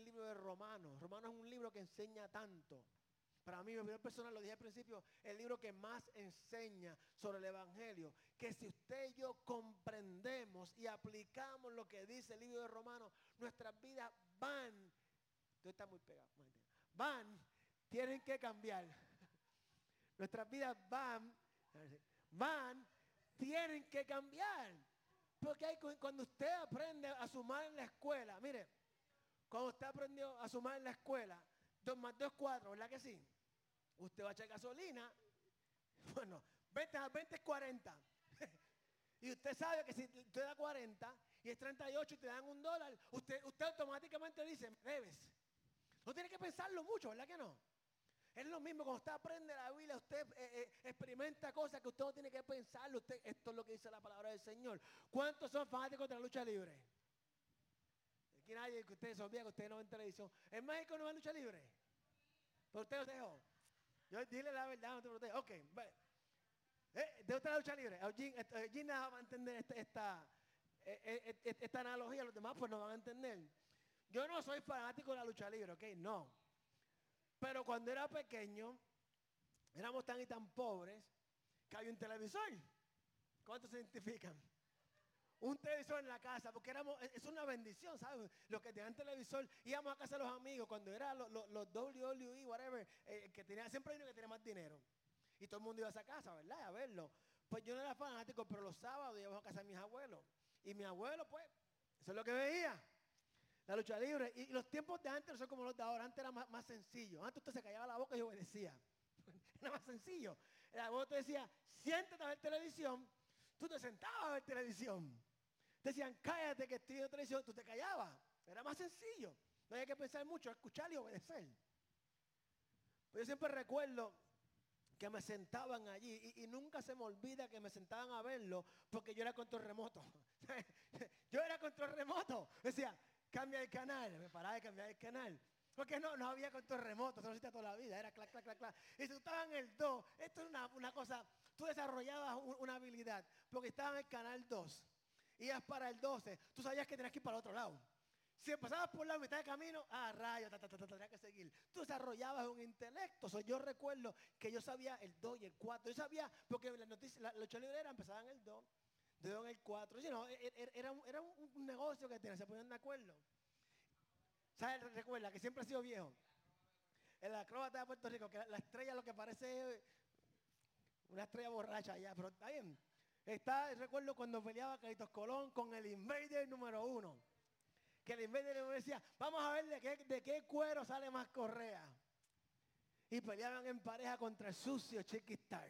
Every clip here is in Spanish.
el libro de Romanos. Romanos es un libro que enseña tanto. Para mí, mi opinión personal, lo dije al principio, el libro que más enseña sobre el Evangelio. Que si usted y yo comprendemos y aplicamos lo que dice el libro de Romanos, nuestras vidas van. Está muy pegado. Van, tienen que cambiar. Nuestras vidas van, van, tienen que cambiar. Porque hay, cuando usted aprende a sumar en la escuela, mire, cuando usted aprendió a sumar en la escuela, 2 más 2 es 4, ¿verdad que sí? Usted va a echar gasolina, bueno, 20 más 20 es 40. y usted sabe que si usted da 40 y es 38 y te dan un dólar, usted, usted automáticamente dice, debes. No tiene que pensarlo mucho, ¿verdad que no? Es lo mismo cuando usted aprende la Biblia, usted eh, eh, experimenta cosas que usted no tiene que pensarlo. Esto es lo que dice la palabra del Señor. ¿Cuántos son fanáticos de la lucha libre? Nadie que ustedes olvida que ustedes no ven televisión. ¿En México no hay lucha libre? Pero usted dejo. Yo dile la verdad, no te protejo. Ok, eh, ¿De otra lucha libre? Eugene, va a entender esta, esta, esta analogía, los demás pues no van a entender. Yo no soy fanático de la lucha libre, ok, no. Pero cuando era pequeño, éramos tan y tan pobres que hay un televisor. ¿Cuántos se identifican? Un televisor en la casa, porque éramos, es una bendición, ¿sabes? Los que tenían televisor, íbamos a casa de los amigos, cuando era los, los, WWE, whatever, eh, que tenía, siempre hay que tenía más dinero. Y todo el mundo iba a esa casa, ¿verdad? A verlo. Pues yo no era fanático, pero los sábados íbamos a casa de mis abuelos. Y mi abuelo, pues, eso es lo que veía la lucha libre. Y, los tiempos de antes no son como los de ahora. Antes era más, sencillo. Antes usted se callaba la boca y obedecía. era más sencillo. El abuelo te decía, siéntate a ver televisión. Tú te sentabas a ver televisión. Decían, cállate que estoy televisión. Tú te callabas. Era más sencillo. No había que pensar mucho, escuchar y obedecer. Pero yo siempre recuerdo que me sentaban allí y, nunca se me olvida que me sentaban a verlo porque yo era control remoto. yo era control remoto. Decía, cambia el canal. Me paraba de cambiar el canal. Porque no, no había control remoto, eso no toda la vida, era clac, clac, clac, clac. Y si tú estabas en el 2, esto es una, cosa, tú desarrollabas una habilidad, porque estabas en el canal 2, ibas para el 12, tú sabías que tenías que ir para el otro lado. Si pasabas por la mitad de camino, ah, rayos, tenías que seguir. Tú desarrollabas un intelecto. yo recuerdo que yo sabía el 2 y el 4. Yo sabía, porque las noticias, la, los libreras empezaban el 2 de en el 4. no, e, e, era, era, un, negocio que tenían, se ponían de acuerdo. ¿Sabes? Recuerda que siempre ha sido viejo. El acróbata de Puerto Rico, que la, estrella lo que parece una estrella borracha allá, pero está bien. Está, recuerdo cuando peleaba Carlitos Colón con el Invader número uno. Que el Invader le decía, vamos a ver de qué, de qué cuero sale más correa. Y peleaban en pareja contra el sucio Chiquistar.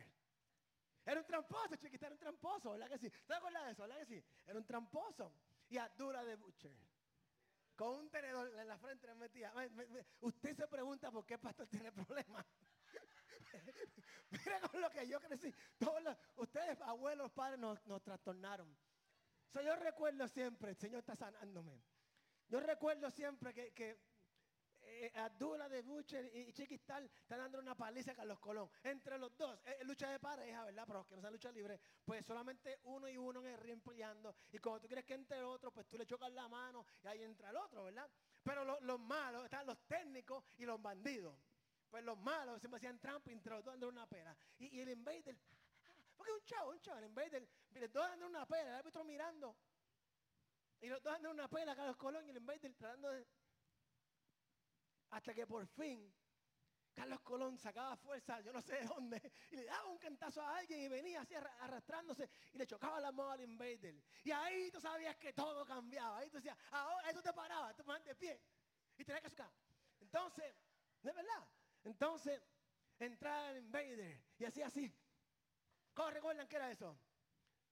Era un tramposo, chiquita, era un tramposo, ¿verdad que sí? ¿Te acuerdas de eso, verdad que sí? Era un tramposo. Y Abdullah de Butcher. Con un tenedor en la frente le metía. Usted se pregunta por qué el pastor tiene problemas. Mira con lo que yo crecí. Todos ustedes, abuelos, padres, nos, trastornaron. yo recuerdo siempre, el Señor está sanándome. Yo recuerdo siempre que eh, Abdullah de Butcher y Chiquistal están dando una paliza a Carlos Colón. Entre los dos, es, lucha de pareja, ¿verdad? Pero que no sea lucha libre, pues solamente uno y uno en el ring peleando. Y cuando tú quieres que entre el otro, pues tú le chocas la mano y ahí entra el otro, ¿verdad? Pero los malos, están los técnicos y los bandidos. Pues los malos siempre hacían trampa y una pera. Y, el invader, porque es un chavo, un chavo, el invader, los dos dando una pera, el árbitro mirando. Y los dos dando una pera, Carlos Colón y el invader tratando de hasta que por fin Carlos Colón sacaba fuerza, yo no sé de dónde, y le daba un cantazo a alguien y venía así arrastrándose y le chocaba la mano al invader. Y ahí tú sabías que todo cambiaba. Ahí tú decías, ahora eso te paraba, te ponías de pie y tenías que sacar. Entonces, ¿de verdad? Entonces, entraba el invader y hacía así. ¿Cómo recuerdan qué era eso?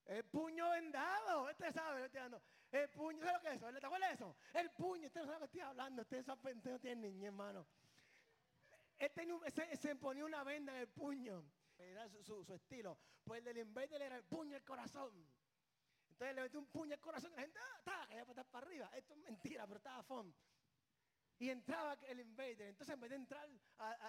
El puño vendado, este sabe, este el puño, ¿sabes lo que es eso? ¿Te acuerdas de eso? El puño, usted no sabe lo que estoy hablando, usted, no tiene niña, hermano. Él se, ponía una venda en el puño. Era su, estilo. Pues el del invader era el puño al corazón. Entonces le metió un puño al corazón y la gente, ah, que para para arriba. Esto es mentira, pero estaba fun. Y entraba el invader. Entonces en vez de entrar,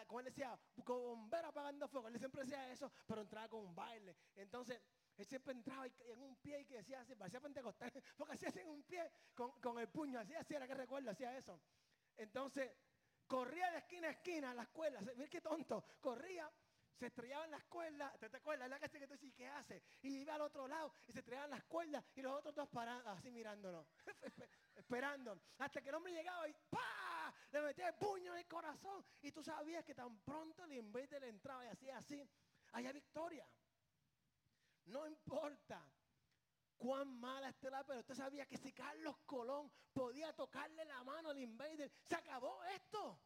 como él decía, con bombero apagando fuego, él siempre decía eso, pero entraba con un baile. Entonces él siempre entraba en un pie y que decía así, parecía pentecostal, porque hacía así en un pie con, el puño, así, así era que recuerdo, hacía eso. Entonces, corría de esquina a esquina a la escuela. Mira qué tonto. Corría, se estrellaba en la escuela. ¿Te, acuerdas? La que tú dices, ¿qué hace? Y iba al otro lado y se estrellaba en la escuela y los otros dos parados, así mirándolo, esperando. Hasta que el hombre llegaba y ¡pa! Le metía el puño en el corazón. Y tú sabías que tan pronto el invader le entraba y hacía así, había victoria. No importa cuán mala esté la pero usted sabía que si Carlos Colón podía tocarle la mano al invader, se acabó esto.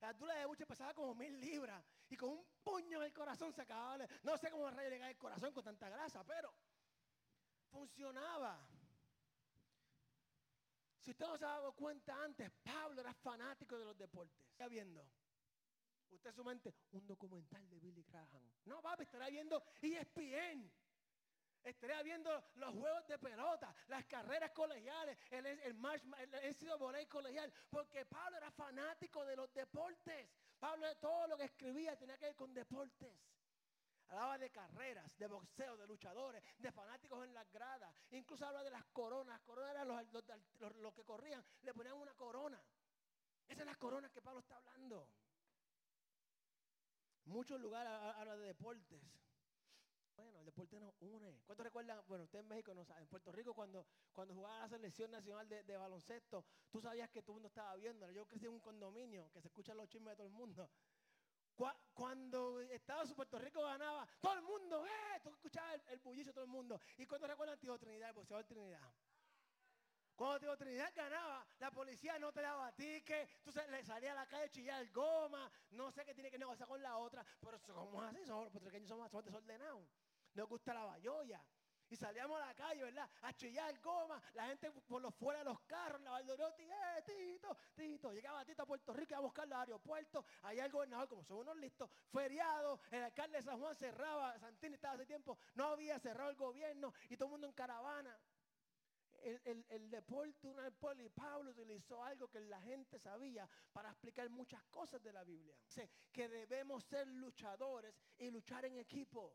La altura de Buche pesaba como mil libras y con un puño en el corazón se acababa. No sé cómo llegar el corazón con tanta grasa, pero funcionaba. Si usted no se ha dado cuenta antes, Pablo era fanático de los deportes. Está viendo. Usted su mente, un documental de Billy Graham. No, papi, estará viendo ESPN. Estaría viendo los juegos de pelota, las carreras colegiales, el, el, el, el colegial, porque Pablo era fanático de los deportes. Pablo de todo lo que escribía tenía que ver con deportes. Hablaba de carreras, de boxeo, de luchadores, de fanáticos en las gradas. Incluso habla de las coronas. Coronas eran los, los que corrían, le ponían una corona. Esa es la corona que Pablo está hablando. Muchos lugares habla de deportes. Bueno, el deporte nos une. ¿Cuántos recuerdan? Bueno, usted en México no sabe. En Puerto Rico, cuando, cuando jugaba la selección nacional de, baloncesto, tú sabías que todo el mundo estaba viendo. Yo crecí en un condominio que se escuchan los chismes de todo el mundo. Cuando Estados Puerto Rico ganaba, todo el mundo, ¡eh! Tú escuchabas el, bullicio de todo el mundo. ¿Y cuándo recuerdan Tío Trinidad, el boxeador Trinidad? Cuando Tío Trinidad ganaba, la policía no te daba ticket, tú le salía a la calle a chillar goma, no sé qué tiene que negociar con la otra, pero somos así, somos, los puertorriqueños somos, somos desordenados nos gusta la bayoya. Y salíamos a la calle, ¿verdad? A chillar goma, la gente por los fuera de los carros, la Valdoriotti, eh, Tito, Tito. Llegaba Tito a Puerto Rico a buscar los aeropuertos. Allá el gobernador, como son unos listos, feriado, el alcalde de San Juan cerraba, Santini estaba hace tiempo, no había cerrado el gobierno y todo el mundo en caravana. El, el, deporte, una y Pablo utilizó algo que la gente sabía para explicar muchas cosas de la Biblia. Que debemos ser luchadores y luchar en equipo.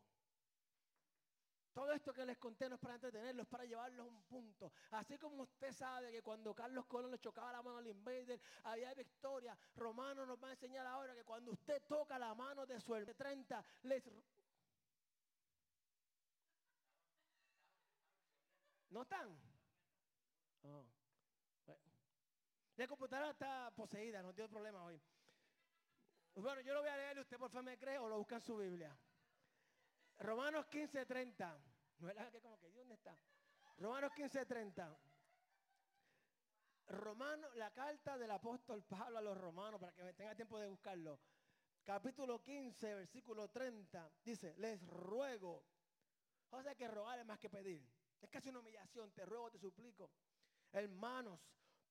Todo esto que les conté no es para entretenerlos, es para llevarlos a un punto. Así como usted sabe que cuando Carlos Colón le chocaba la mano al invader, había victoria. Romano nos va a enseñar ahora que cuando usted toca la mano de su 30, les... ¿No están? La computadora está poseída, no tiene problema hoy. Bueno, yo lo voy a leer, usted por favor me cree o lo busca en su Biblia. Romanos 15:30. ¿No es que como que dónde está? Romanos 15:30. Romano, la carta del apóstol Pablo a los romanos, para que tenga tiempo de buscarlo. Capítulo 15, versículo 30. Dice, les ruego. O sea que rogar es más que pedir. Es casi una humillación. Te ruego, te suplico. Hermanos,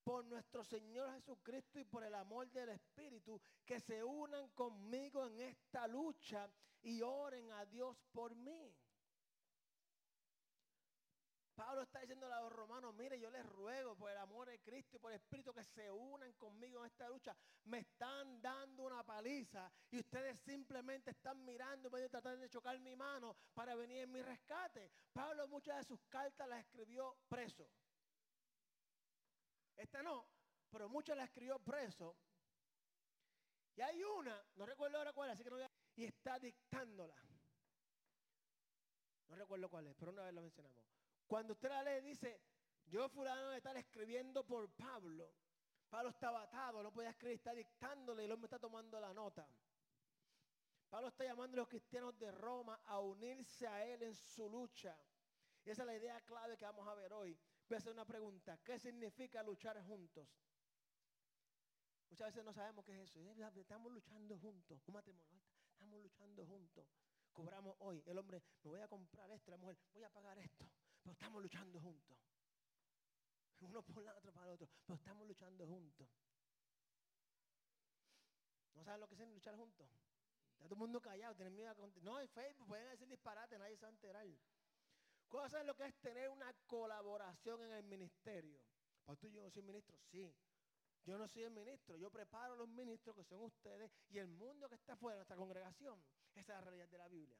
por nuestro Señor Jesucristo y por el amor del Espíritu, que se unan conmigo en esta lucha y oren a Dios por mí. Pablo está diciendo a los romanos, mire, yo les ruego por el amor de Cristo y por el Espíritu que se unan conmigo en esta lucha. Me están dando una paliza y ustedes simplemente están mirando y tratar de chocar mi mano para venir en mi rescate. Pablo muchas de sus cartas las escribió preso. Esta no, pero muchas las escribió preso. Y hay una, no recuerdo ahora cuál, así que no voy a y está dictándola. No recuerdo cuál es, pero una vez lo mencionamos. Cuando usted la lee, dice, yo fulano de estar escribiendo por Pablo. Pablo estaba atado, no podía escribir, está dictándole y el hombre está tomando la nota. Pablo está llamando a los cristianos de Roma a unirse a él en su lucha. Y esa es la idea clave que vamos a ver hoy. Voy a hacer una pregunta. ¿Qué significa luchar juntos? Muchas veces no sabemos qué es eso. Estamos luchando juntos. Un matrimonio estamos luchando juntos. Cobramos hoy. El hombre, me voy a comprar esto. La mujer, voy a pagar esto. Pero estamos luchando juntos. Uno por la otro para el otro. Pero estamos luchando juntos. ¿No saben lo que es luchar juntos? Está todo el mundo callado, tienen miedo a No, en Facebook pueden decir disparate, nadie se va a enterar. ¿Cuál saben lo que es tener una colaboración en el ministerio? Tú yo no soy ministro, sí. Yo no soy el ministro, yo preparo los ministros que son ustedes y el mundo que está fuera de nuestra congregación. Esa es la realidad de la Biblia.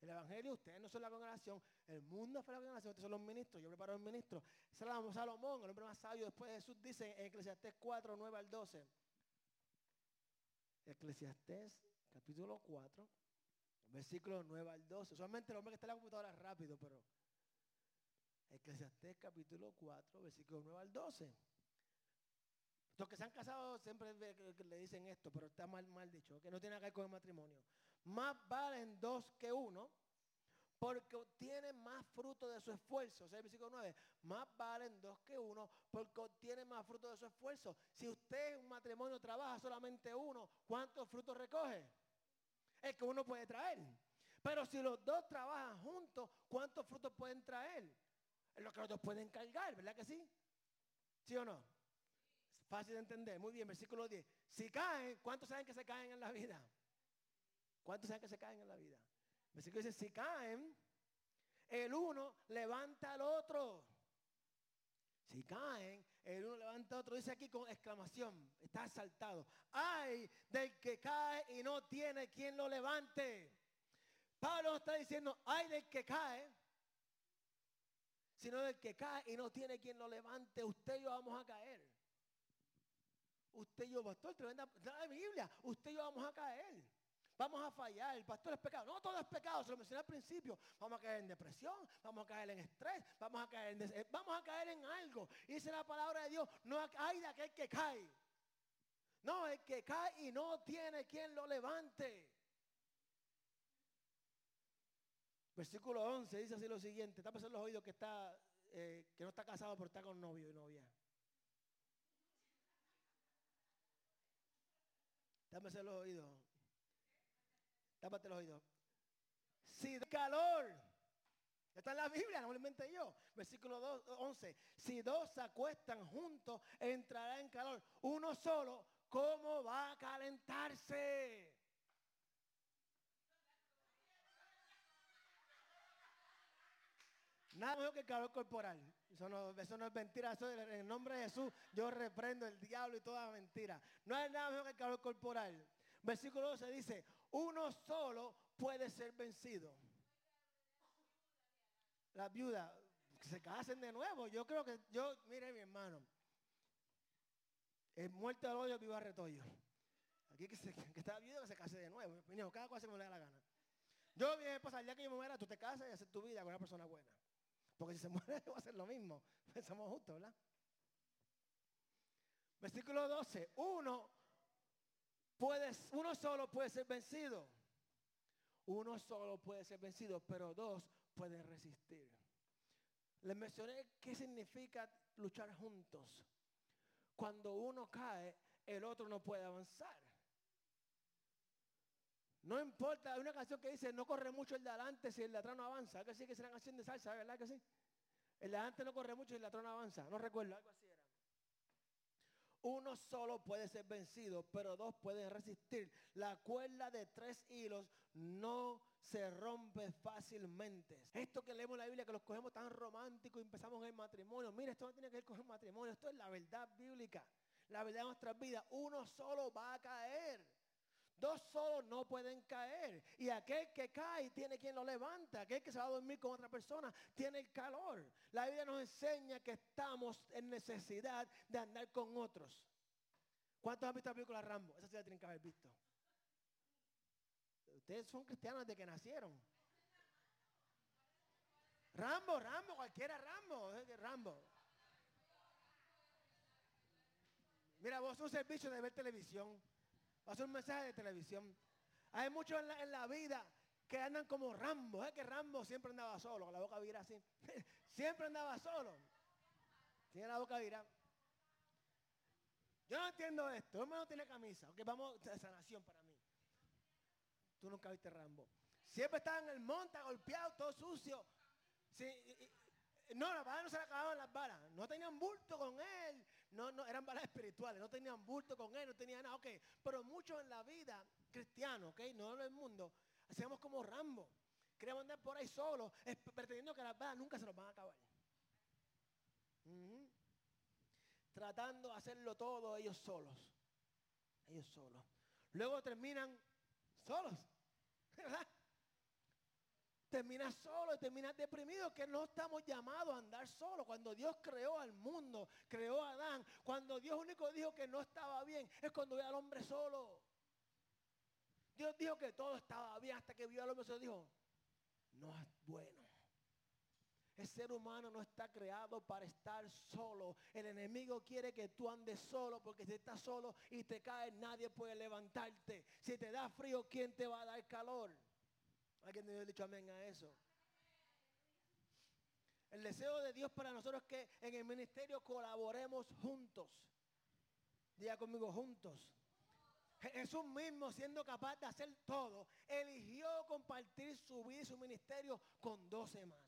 El Evangelio, ustedes no son la congregación, el mundo de la congregación, ustedes son los ministros, yo preparo los ministros. Salomón, el hombre más sabio después de Jesús, dice en Eclesiastés 4, 9 al 12. Eclesiastés capítulo 4, versículo 9 al 12. Solamente el hombre que está en la computadora rápido, pero Eclesiastés capítulo 4, versículo 9 al 12. Los que se han casado siempre le dicen esto, pero está mal, mal dicho, que no tiene que ver con el matrimonio. Más valen dos que uno, porque obtienen más fruto de su esfuerzo. O sea, el versículo 9, más valen dos que uno, porque obtienen más fruto de su esfuerzo. Si usted en un matrimonio trabaja solamente uno, ¿cuántos frutos recoge? Es que uno puede traer. Pero si los dos trabajan juntos, ¿cuántos frutos pueden traer? Lo que los dos pueden cargar, ¿verdad que sí? ¿Sí o no? Fácil de entender. Muy bien, versículo 10. Si caen, ¿cuántos saben que se caen en la vida? ¿Cuántos saben que se caen en la vida? Versículo dice, si caen, el uno levanta al otro. Si caen, el uno levanta al otro. Dice aquí con exclamación, está asaltado. Ay del que cae y no tiene quien lo levante. Pablo está diciendo, ay del que cae, sino del que cae y no tiene quien lo levante. Usted y yo vamos a caer. Usted y yo, pastor, tremenda la Biblia. Usted y yo vamos a caer. Vamos a fallar. El pastor es pecado. No todo es pecado, se lo mencioné al principio. Vamos a caer en depresión, vamos a caer en estrés, vamos a caer en, eh, vamos a caer en algo. Dice la palabra de Dios, no hay de aquel que cae. No, el que cae y no tiene quien lo levante. Versículo 11 dice así lo siguiente. Está en los oídos que, está, eh, que no está casado, pero está con novio y novia. Tápese los oídos. Tápate los oídos. Si de calor. Está en la Biblia, no lo inventé yo. Versículo 11. Si dos acuestan juntos, entrará en calor. Uno solo, ¿cómo va a calentarse? Nada mejor que el calor corporal. Eso no, es mentira. En el nombre de Jesús yo reprendo el diablo y toda mentira. No hay nada mejor que el calor corporal. Versículo 12 dice, uno solo puede ser vencido. La viuda, se casen de nuevo. Yo creo que, yo, mire mi hermano, el muerto al odio, viva retollo. Aquí que, se, que está viuda que se case de nuevo. cada cual se me le da la gana. Yo, mi esposa, el día que yo me muera, tú te casas y haces tu vida con una persona buena. Porque si se muere, va a hacer lo mismo. Somos justos, ¿verdad? Versículo 12. Uno, puede, uno solo puede ser vencido. Uno solo puede ser vencido, pero dos pueden resistir. Les mencioné qué significa luchar juntos. Cuando uno cae, el otro no puede avanzar. No importa, hay una canción que dice, no corre mucho el de adelante si el de no avanza. Algo así que será canción de salsa, ¿verdad que sí? El de adelante no corre mucho y el de avanza. No recuerdo, algo así era. Uno solo puede ser vencido, pero dos pueden resistir. La cuerda de tres hilos no se rompe fácilmente. Esto que leemos en la Biblia, que los cogemos tan románticos y empezamos en el matrimonio. Mira, esto no tiene que ver con el matrimonio, esto es la verdad bíblica. La verdad de nuestras vidas. Uno solo va a caer. Dos solos no pueden caer. Y aquel que cae tiene quien lo levanta. Aquel que se va a dormir con otra persona tiene el calor. La Biblia nos enseña que estamos en necesidad de andar con otros. ¿Cuántos han visto la película Rambo? Esa sí la tienen que haber visto. Ustedes son cristianos desde que nacieron. Rambo, Rambo, cualquiera Rambo, Rambo. Mira, vos un servicio de ver televisión. Va un mensaje de televisión. Hay muchos en la, vida que andan como Rambo. Es que Rambo siempre andaba solo, con la boca vira así. siempre andaba solo. Tiene la boca vira. Yo no entiendo esto. El no tiene camisa. Ok, vamos a sanación para mí. Tú nunca viste Rambo. Siempre estaba en el monte, golpeado, todo sucio. no, las balas no se le acababan las balas. No tenían bulto con él no, no, eran balas espirituales, no tenían bulto con él, no tenían nada, ok. Pero muchos en la vida cristiano, ok, no en el mundo, hacemos como Rambo. Queremos andar por ahí solos, pretendiendo que las balas nunca se nos van a acabar. Tratando de hacerlo todo ellos solos. Ellos solos. Luego terminan solos. ¿Verdad? Terminas solo y terminas deprimido, que no estamos llamados a andar solo. Cuando Dios creó al mundo, creó a Adán, cuando Dios único dijo que no estaba bien, es cuando ve al hombre solo. Dios dijo que todo estaba bien hasta que vio al hombre solo dijo, no es bueno. El ser humano no está creado para estar solo. El enemigo quiere que tú andes solo porque si estás solo y te caes, nadie puede levantarte. Si te da frío, ¿quién te va a dar calor? ¿Alguien me ha dicho amén a eso? El deseo de Dios para nosotros es que en el ministerio colaboremos juntos. Diga conmigo juntos. Jesús mismo, siendo capaz de hacer todo, eligió compartir su vida y su ministerio con doce más.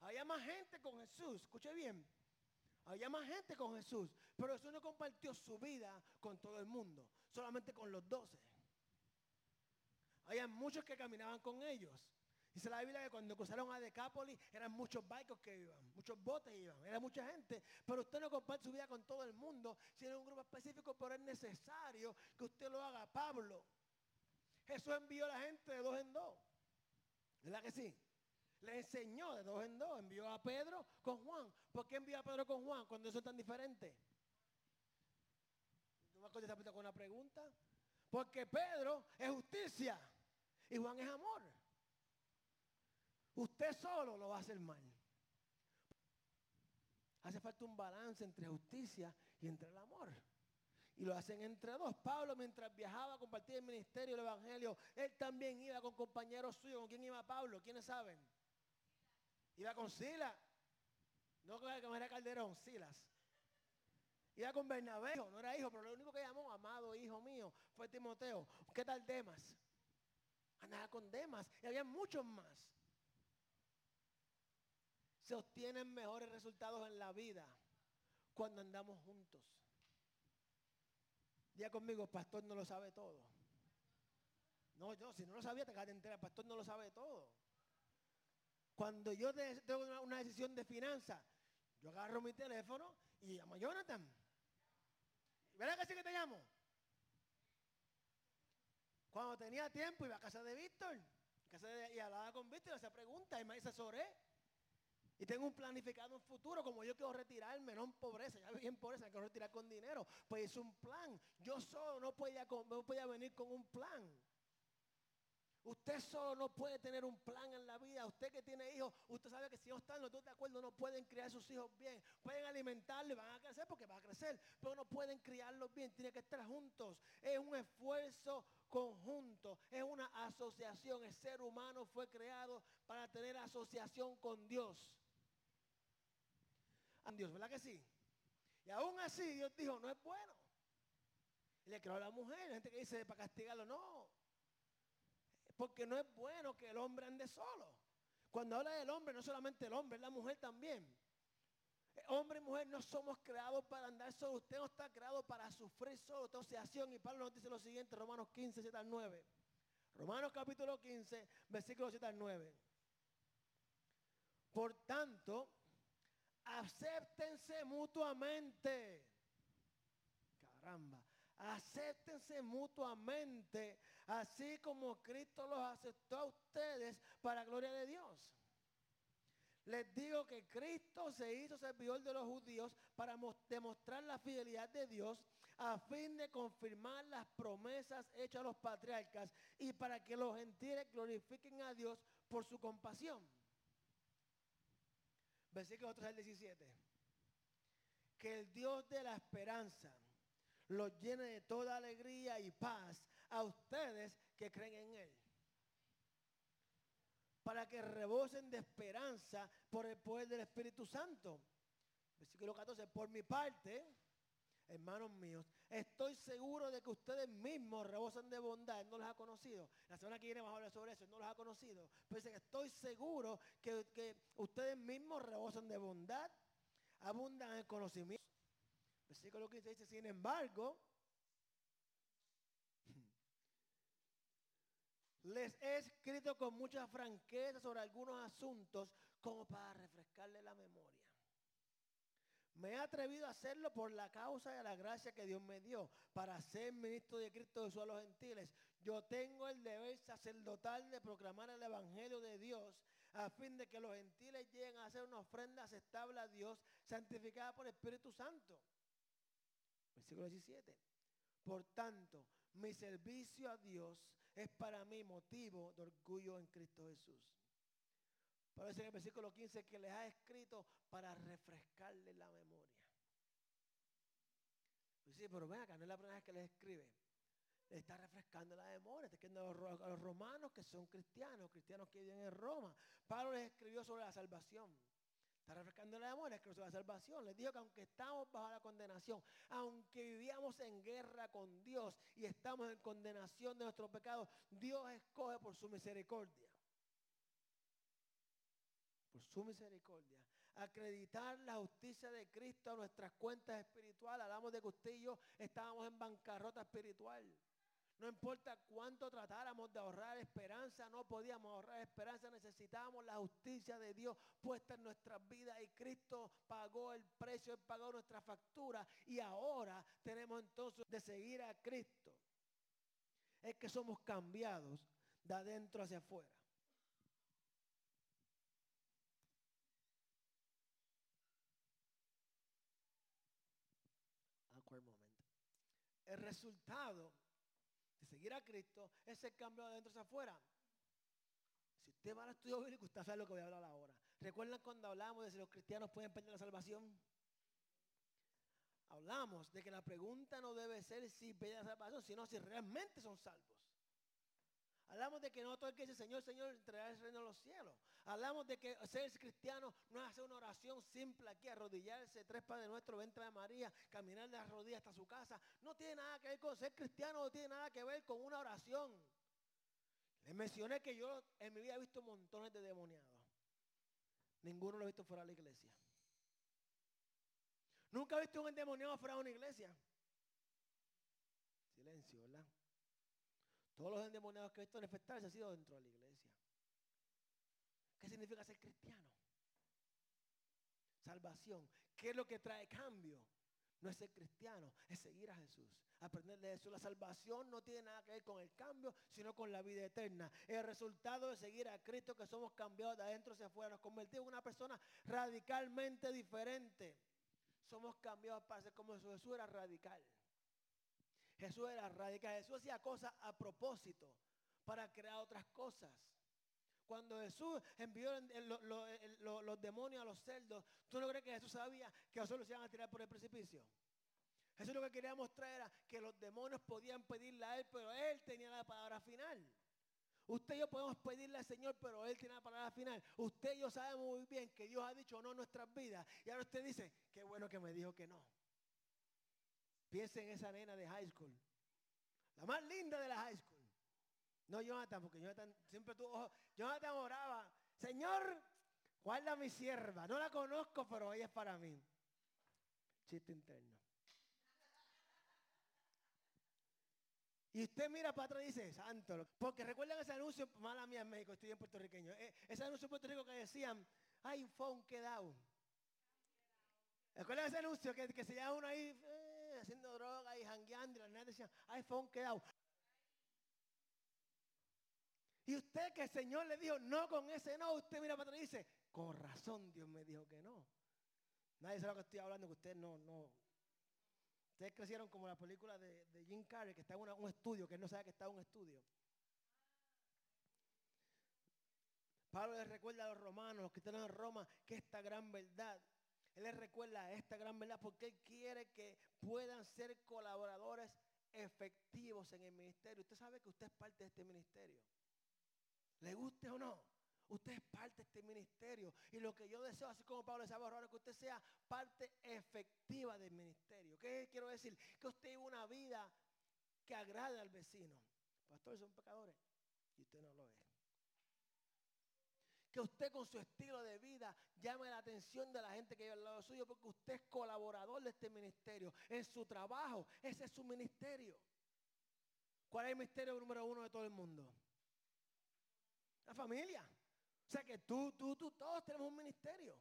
Había más gente con Jesús, escuche bien. Había más gente con Jesús, pero Jesús no compartió su vida con todo el mundo, solamente con los doce. Había muchos que caminaban con ellos. Dice la Biblia que cuando cruzaron a Decápolis eran muchos barcos que iban, muchos botes iban, era mucha gente. Pero usted no comparte su vida con todo el mundo, sino un grupo específico, pero es necesario que usted lo haga. Pablo, Jesús envió a la gente de dos en dos. ¿Verdad que sí? Le enseñó de dos en dos. Envió a Pedro con Juan. ¿Por qué envió a Pedro con Juan cuando son tan diferentes? ¿Tú vas a contestar con una pregunta? Porque Pedro es justicia y Juan es amor. Usted solo lo va a hacer mal. Hace falta un balance entre justicia y entre el amor. Y lo hacen entre dos. Pablo mientras viajaba a compartir el ministerio, el evangelio, él también iba con compañeros suyos. ¿Con quién iba Pablo? ¿Quiénes saben? Iba con Silas. No con era Calderón, Silas. Iba con Bernabé, no era hijo, pero lo único que llamó, amado hijo mío, fue Timoteo. ¿Qué tal Demas? Andaba con Demas. Y había muchos más. Se obtienen mejores resultados en la vida cuando andamos juntos. Ya conmigo, el pastor no lo sabe todo. No, yo, si no lo sabía, te quedas entera. El pastor no lo sabe todo. Cuando yo tengo una, decisión de finanzas, yo agarro mi teléfono y llamo a Jonathan. ¿Verdad que sí que te llamo? Cuando tenía tiempo iba a casa de Víctor. y hablaba con Víctor y hacía preguntas y me asesoré. Y tengo un planificado en futuro, como yo quiero retirarme, no en pobreza, ya viví en pobreza, quiero retirar con dinero. Pues es un plan. Yo solo no podía, no podía venir con un plan. Usted solo no puede tener un plan en la vida. Usted que tiene hijos, usted sabe que si no están los dos de acuerdo, no pueden criar sus hijos bien. Pueden alimentarlos van a crecer porque van a crecer, pero no pueden criarlos bien. Tienen que estar juntos. Es un esfuerzo conjunto, es una asociación. El ser humano fue creado para tener asociación con Dios. A Dios, ¿verdad que sí? Y aún así Dios dijo, no es bueno. Y le creó a la mujer, gente que dice para castigarlo, no. Porque no es bueno que el hombre ande solo. Cuando habla del hombre, no solamente el hombre, es la mujer también. Hombre y mujer no somos creados para andar solo. Usted no está creado para sufrir solo. asociación. Y Pablo nos dice lo siguiente, Romanos 15, 7 al 9. Romanos capítulo 15, versículo 7 al 9. Por tanto, acéptense mutuamente. Caramba. Acéptense mutuamente, así como Cristo los aceptó a ustedes para gloria de Dios. Les digo que Cristo se hizo servidor de los judíos para demostrar la fidelidad de Dios a fin de confirmar las promesas hechas a los patriarcas y para que los gentiles glorifiquen a Dios por su compasión. Versículo 3 al 17. Que el Dios de la esperanza los llene de toda alegría y paz a ustedes que creen en Él. Para que rebosen de esperanza por el poder del Espíritu Santo. Versículo 14. Por mi parte, hermanos míos, estoy seguro de que ustedes mismos rebosan de bondad. no los ha conocido. La semana que viene vamos a hablar sobre eso. no los ha conocido. Pero dice que estoy seguro que, que ustedes mismos rebosan de bondad, abundan en conocimiento Versículo 15 dice, sin embargo, les he escrito con mucha franqueza sobre algunos asuntos como para refrescarle la memoria. Me he atrevido a hacerlo por la causa de la gracia que Dios me dio para ser ministro de Cristo Jesús a los gentiles. yo tengo el deber sacerdotal de proclamar el Evangelio de Dios a fin de que los gentiles lleguen a hacer una ofrenda aceptable a Dios, santificada por el Espíritu Santo. Versículo 17. Por tanto, mi servicio a Dios es para mí motivo de orgullo en Cristo Jesús. Por eso en el versículo 15 que les ha escrito para refrescarle la memoria. Pues sí, pero ven acá, no es la primera vez que les escribe. Está refrescando la memoria, está escribiendo a los romanos que son cristianos, cristianos que viven en Roma. Pablo les escribió sobre la salvación. Está refrescando la memoria, escribió sobre la salvación. Les dijo que aunque estamos bajo la condenación, aunque vivíamos en guerra con Dios y estamos en condenación de nuestros pecados, Dios escoge por su misericordia. Por su misericordia acreditar la justicia de Cristo a nuestras cuentas espirituales. Hablamos de que estábamos en bancarrota espiritual. No importa cuánto tratáramos de ahorrar esperanza, no podíamos ahorrar esperanza, necesitábamos la justicia de Dios puesta en nuestras vidas y Cristo pagó el precio, pagó nuestra factura y ahora tenemos entonces de seguir a Cristo. Es que somos cambiados de adentro hacia afuera. El resultado seguir a Cristo es el cambio de adentro hacia afuera. Si usted va al estudio bíblico, usted sabe lo que voy a hablar ahora. ¿Recuerdan cuando hablamos de si los cristianos pueden perder la salvación? Hablamos de que la pregunta no debe ser si pierden la salvación, sino si realmente son salvos. Hablamos de que no todo el que dice Señor, Señor, entregará el reino de los cielos. Hablamos de que ser cristiano no es hacer una oración simple aquí, arrodillarse, tres padres nuestros, venta de María, caminar de las rodillas hasta su casa. No tiene nada que ver con ser cristiano, no tiene nada que ver con una oración. Les mencioné que yo en mi vida he visto montones de demoniados. Ninguno lo he visto fuera de la iglesia. Nunca he visto un endemoniado fuera de una iglesia. Silencio, ¿verdad? Todos los endemoniados que he visto manifestarse han sido dentro de la iglesia. ¿Qué significa ser cristiano? Salvación. ¿Qué es lo que trae cambio? No es ser cristiano, es seguir a Jesús. Aprender de eso. La salvación no tiene nada que ver con el cambio, sino con la vida eterna. El resultado de seguir a Cristo que somos cambiados de adentro hacia afuera. Nos convertimos en una persona radicalmente diferente. Somos cambiados para ser como Jesús. Jesús era radical. Jesús era radical. Jesús hacía cosas a propósito para crear otras cosas. Cuando Jesús envió los demonios a los cerdos, ¿tú no crees que Jesús sabía que Jesús los iban a tirar por el precipicio? Jesús lo que quería mostrar era que los demonios podían pedirle a Él, pero Él tenía la palabra final. Usted y yo podemos pedirle al Señor, pero Él tiene la palabra final. Usted y yo sabemos muy bien que Dios ha dicho no en nuestras vidas. Y ahora usted dice, qué bueno que me dijo que no. Piense en esa nena de high school. La más linda de la high school. No Jonathan, porque Jonathan siempre tuvo Jonathan oraba, Señor, guarda mi sierva. No la conozco, pero ella es para mí. Chiste interno. Y usted mira para atrás y dice, santo. Porque recuerdan ese anuncio, mala mía en México, estoy en puertorriqueño. Eh, ese anuncio en Puerto Rico que decían, hay un phone quedado. ¿Recuerdan ese anuncio que, que se llama uno ahí? Haciendo droga y jangueando y las nenas decían, iPhone quedado. Y usted que el Señor le dijo, no con ese no, usted mira para atrás y dice, con razón Dios me dijo que no. Nadie sabe lo que estoy hablando, que usted no, no. Ustedes crecieron como la película de, Jim Carrey, que está en un estudio, que él no sabe que está en un estudio. Pablo les recuerda a los romanos, los están en Roma, que esta gran verdad él les recuerda esta gran verdad porque Él quiere que puedan ser colaboradores efectivos en el ministerio. Usted sabe que usted es parte de este ministerio. ¿Le guste o no? Usted es parte de este ministerio. Y lo que yo deseo, así como Pablo decía, es que usted sea parte efectiva del ministerio. ¿Qué quiero decir? Que usted viva una vida que agrade al vecino. Pastores son pecadores y usted no lo es que usted con su estilo de vida llame la atención de la gente que vive al lado suyo, porque usted es colaborador de este ministerio. En su trabajo, ese es su ministerio. ¿Cuál es el ministerio número uno de todo el mundo? La familia. O sea que tú, tú, tú, todos tenemos un ministerio.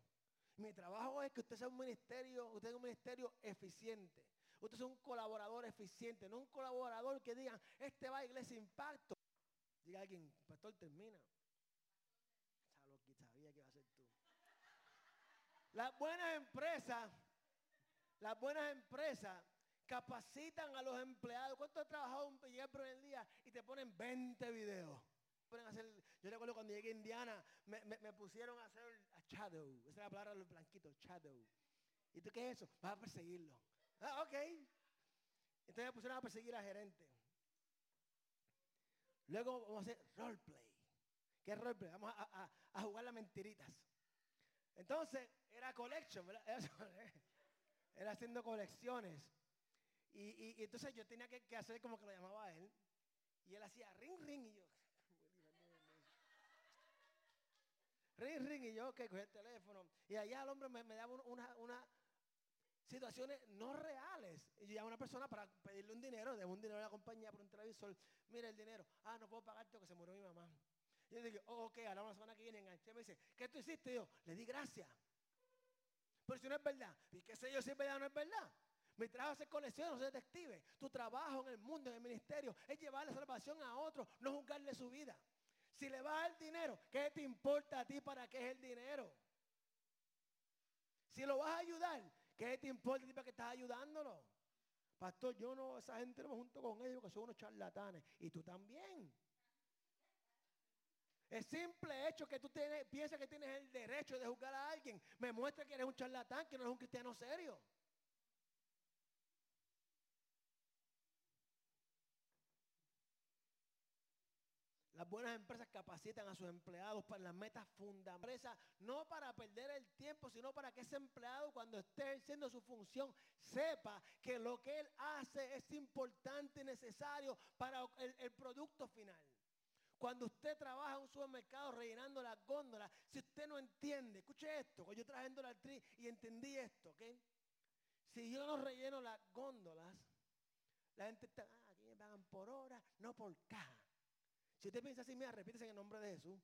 Mi trabajo es que usted sea un ministerio, usted es un ministerio eficiente. Usted es un colaborador eficiente, no un colaborador que digan, este va a Iglesia Impacto. Diga alguien, pastor, termina. Sabía que iba a ser tú. Las buenas empresas, las buenas empresas capacitan a los empleados. ¿Cuánto has trabajado por el día y te ponen 20 videos? yo recuerdo cuando llegué a Indiana, me, pusieron a hacer a shadow. Esa es la palabra de los blanquitos, shadow. ¿Y tú qué es eso? Vas a perseguirlo. Ah, ok. Entonces me pusieron a perseguir al gerente. Luego vamos a hacer roleplay. ¿Qué roleplay? Vamos a, jugar las mentiritas. Entonces, era collection, ¿verdad? Era haciendo colecciones. Y, entonces yo tenía que, hacer como que lo llamaba a él. Y él hacía ring, ring. Y yo, ring, ring. Y yo que cogí el teléfono. Y allá el hombre me, daba una, una, situaciones no reales. Y yo a una persona para pedirle un dinero, de un dinero a la compañía por un televisor. Mira el dinero. Ah, no puedo pagarte porque se murió mi mamá. Y yo digo, oh, ok, ahora una semana que viene enganché. Me dice, ¿qué tú hiciste? Y yo, le di gracias. Pero si no es verdad. ¿Y qué sé yo si es verdad no es verdad? Mi trabajo es hacer colección, no ser detective. Tu trabajo en el mundo, en el ministerio, es llevar la salvación a otro, no juzgarle su vida. Si le va el dinero, ¿qué te importa a ti para qué es el dinero? Si lo vas a ayudar, ¿qué te importa a ti para que estás ayudándolo? Pastor, yo no, esa gente no me junto con ellos porque son unos charlatanes. Y tú también. El simple hecho que tú tienes, piensas que tienes el derecho de juzgar a alguien me muestra que eres un charlatán, que no eres un cristiano serio. Las buenas empresas capacitan a sus empleados para las metas fundamentales, no para perder el tiempo, sino para que ese empleado cuando esté haciendo su función sepa que lo que él hace es importante y necesario para el, el producto final. Cuando usted trabaja en un supermercado rellenando las góndolas, si usted no entiende, escuche esto, yo trabajando la actriz y entendí esto, ¿ok? Si yo no relleno las góndolas, la gente está, ah, aquí me pagan por hora, no por caja. Si usted piensa así, mira, repítese en el nombre de Jesús.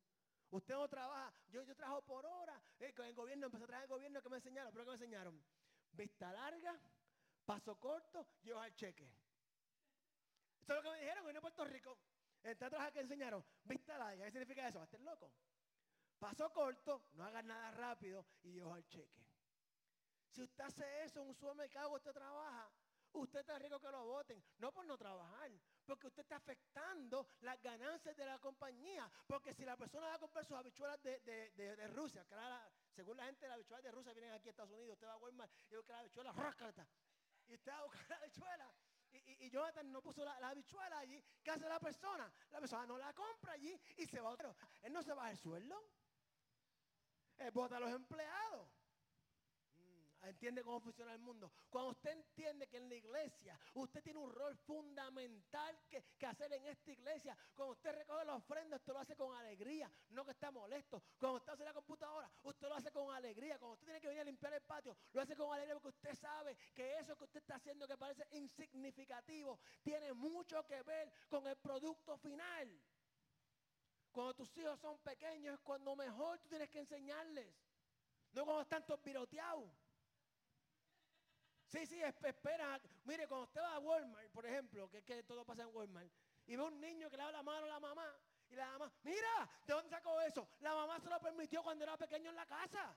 Usted no trabaja, yo, yo trabajo por hora, eh, con el gobierno, empecé a trabajar el gobierno que me enseñaron, pero ¿qué me enseñaron? Vista larga, paso corto, llevar el cheque. Eso es lo que me dijeron en Puerto Rico. Entonces, que enseñaron, vista larga, ¿qué significa eso? Estar loco. Paso corto, no hagas nada rápido y lleva el cheque. Si usted hace eso en un supermercado usted trabaja, usted está rico que lo voten. No por no trabajar, porque usted está afectando las ganancias de la compañía. Porque si la persona va a comprar sus habichuelas de, Rusia, que según la gente las habichuelas de Rusia vienen aquí a Estados Unidos, usted va a Walmart y busca la habichuela, y usted va a buscar la habichuela y, y, Jonathan no puso la, habichuela allí. ¿Qué hace la persona? La persona no la compra allí y se va otro. Él no se va el sueldo. Él vota a los empleados. Entiende cómo funciona el mundo. Cuando usted entiende que en la iglesia usted tiene un rol fundamental que, hacer en esta iglesia. Cuando usted recoge la ofrenda, usted lo hace con alegría, no que está molesto. Cuando usted hace la computadora, usted lo hace con alegría. Cuando usted tiene que venir a limpiar el patio, lo hace con alegría porque usted sabe que eso que usted está haciendo que parece insignificativo tiene mucho que ver con el producto final. Cuando tus hijos son pequeños es cuando mejor tú tienes que enseñarles. No cuando están todos piroteados. Sí, sí, espera. Mire, cuando usted va a Walmart, por ejemplo, que, todo pasa en Walmart, y ve un niño que le da la mano a la mamá, y la mamá, mira, ¿de dónde sacó eso? La mamá se lo permitió cuando era pequeño en la casa.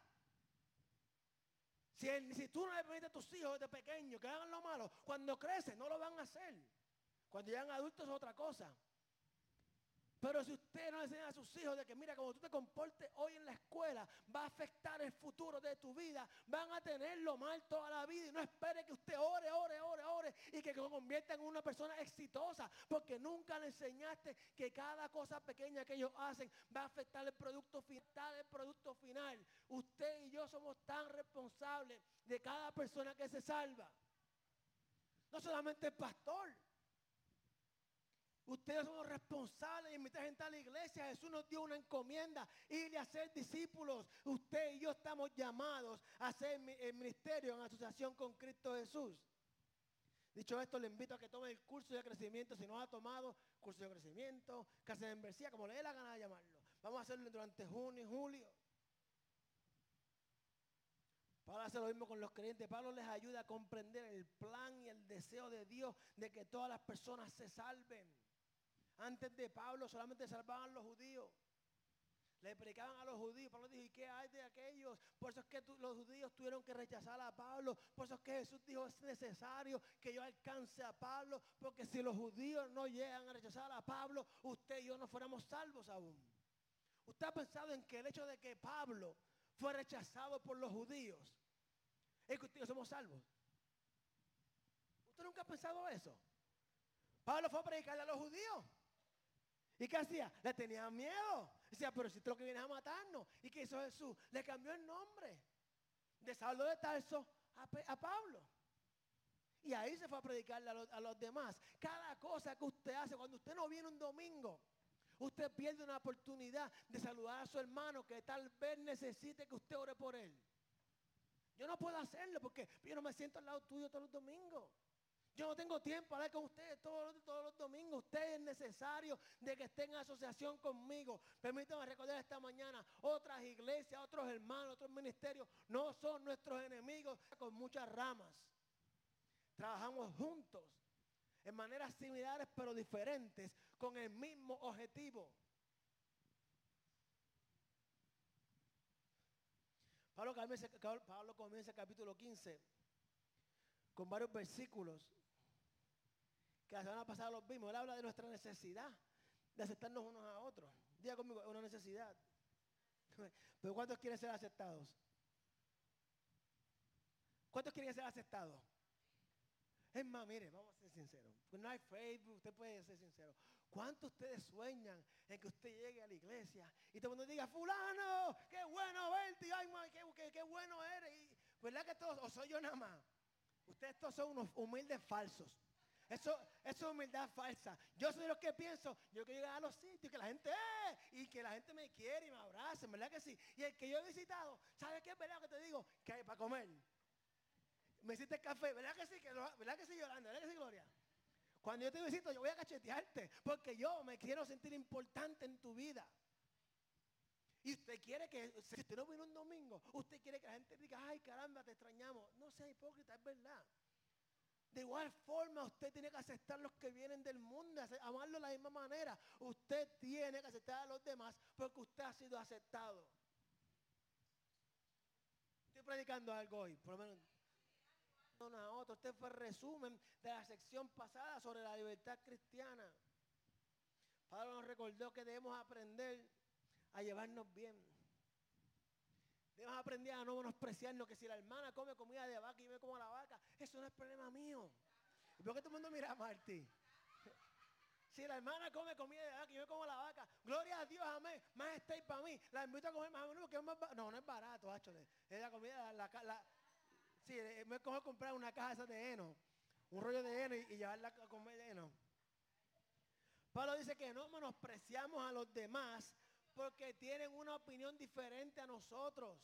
Si, si tú no le permites a tus hijos de pequeño que hagan lo malo, cuando crecen no lo van a hacer. Cuando llegan adultos es otra cosa. Pero si usted no enseña a sus hijos de que, mira, como tú te comportes hoy en la escuela, va a afectar el futuro de tu vida, van a tenerlo mal toda la vida y no espere que usted ore, ore, ore, ore y que se convierta en una persona exitosa, porque nunca le enseñaste que cada cosa pequeña que ellos hacen va a afectar el producto final, el producto final. Usted y yo somos tan responsables de cada persona que se salva. No solamente el pastor. Ustedes son responsables de invitar gente a la iglesia. Jesús nos dio una encomienda, ir a ser discípulos. Usted y yo estamos llamados a hacer el ministerio en asociación con Cristo Jesús. Dicho esto, le invito a que tome el curso de crecimiento. Si no ha tomado curso de crecimiento, casa de membresía, como le dé la gana de llamarlo. Vamos a hacerlo durante junio y julio. Pablo hace lo mismo con los creyentes. Pablo les ayuda a comprender el plan y el deseo de Dios de que todas las personas se salven. Antes de Pablo solamente salvaban los judíos. Le predicaban a los judíos. Pablo dijo, ¿y qué hay de aquellos? Por eso es que los judíos tuvieron que rechazar a Pablo. Por eso es que Jesús dijo, es necesario que yo alcance a Pablo. Porque si los judíos no llegan a rechazar a Pablo, usted y yo no fuéramos salvos aún. ¿Usted ha pensado en que el hecho de que Pablo fue rechazado por los judíos es que ustedes somos salvos? ¿Usted nunca ha pensado eso? Pablo fue a predicarle a los judíos. ¿Y qué hacía? Le tenía miedo. Decía, pero si tú lo que vienes a matarnos. ¿Y qué hizo Jesús? Le cambió el nombre. De Saulo de Tarso a, Pablo. Y ahí se fue a predicarle a los, a los demás. Cada cosa que usted hace, cuando usted no viene un domingo, usted pierde una oportunidad de saludar a su hermano que tal vez necesite que usted ore por él. Yo no puedo hacerlo porque yo no me siento al lado tuyo todos los domingos. Yo no tengo tiempo para hablar con ustedes todos, los domingos. Usted es necesario de que estén en asociación conmigo. Permítanme recordar esta mañana, otras iglesias, otros hermanos, otros ministerios, no son nuestros enemigos con muchas ramas. Trabajamos juntos en maneras similares pero diferentes con el mismo objetivo. Pablo comienza, Pablo comienza el capítulo 15 con varios versículos que la semana pasada los vimos. Él habla de nuestra necesidad de aceptarnos unos a otros. Diga conmigo, es una necesidad. Pero ¿cuántos quieren ser aceptados? ¿Cuántos quieren ser aceptados? Es más, mire, vamos a ser sinceros. No hay Facebook, usted puede ser sincero. ¿Cuántos ustedes sueñan en que usted llegue a la iglesia y todo el mundo diga, fulano, qué bueno verte, ay, qué, qué, bueno eres? ¿Verdad que todos, o soy yo nada más? Ustedes todos son unos humildes falsos. Eso, es humildad falsa. Yo soy de los que pienso, yo quiero llegar a los sitios, que la gente, eh, y que la gente me quiere y me abrace, ¿verdad que sí? Y el que yo he visitado, ¿sabes qué es verdad que te digo? Que hay para comer. Me hiciste café, ¿verdad que sí? ¿Verdad que sí, Yolanda? ¿Verdad que sí, Gloria? Cuando yo te visito, yo voy a cachetearte, porque yo me quiero sentir importante en tu vida. Y usted quiere que, si usted no vino un domingo, usted quiere que la gente diga, ay caramba, te extrañamos. No sea hipócrita, es verdad. De igual forma, usted tiene que aceptar los que vienen del mundo, amarlo de la misma manera. Usted tiene que aceptar a los demás porque usted ha sido aceptado. Estoy predicando algo hoy, por lo menos. A otro. Este fue el resumen de la sección pasada sobre la libertad cristiana. Pablo nos recordó que debemos aprender a llevarnos bien. Debemos aprender a no menospreciarnos, que si la hermana come comida de vaca y yo como la vaca, eso no es problema mío. ¿Y por qué todo el mundo mira a Martí? Si la hermana come comida de vaca y yo como la vaca, gloria a Dios, amén, más steak para mí. La invito a comer más menudo es más No, no es barato, áchole. Es la comida, la, la, sí, es mejor comprar una caja de heno, un rollo de heno y, y llevarla a comer de heno. Pablo dice que no menospreciamos a los demás porque tienen una opinión diferente a nosotros.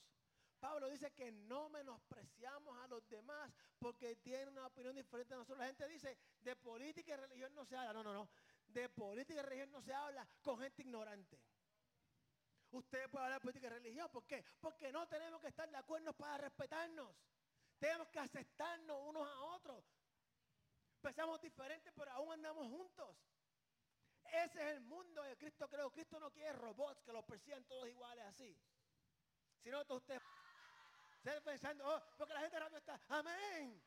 Pablo dice que no menospreciamos a los demás porque tienen una opinión diferente a nosotros. La gente dice, de política y religión no se habla. No, no, no. De política y religión no se habla con gente ignorante. Usted puede hablar de política y religión. ¿Por qué? Porque no tenemos que estar de acuerdo para respetarnos. Tenemos que aceptarnos unos a otros. Pensamos diferentes, pero aún andamos juntos. Ese es el mundo de Cristo. Creo Cristo no quiere robots que los persigan todos iguales así. Sino que usted esté pensando, oh, porque la gente no está. Amén.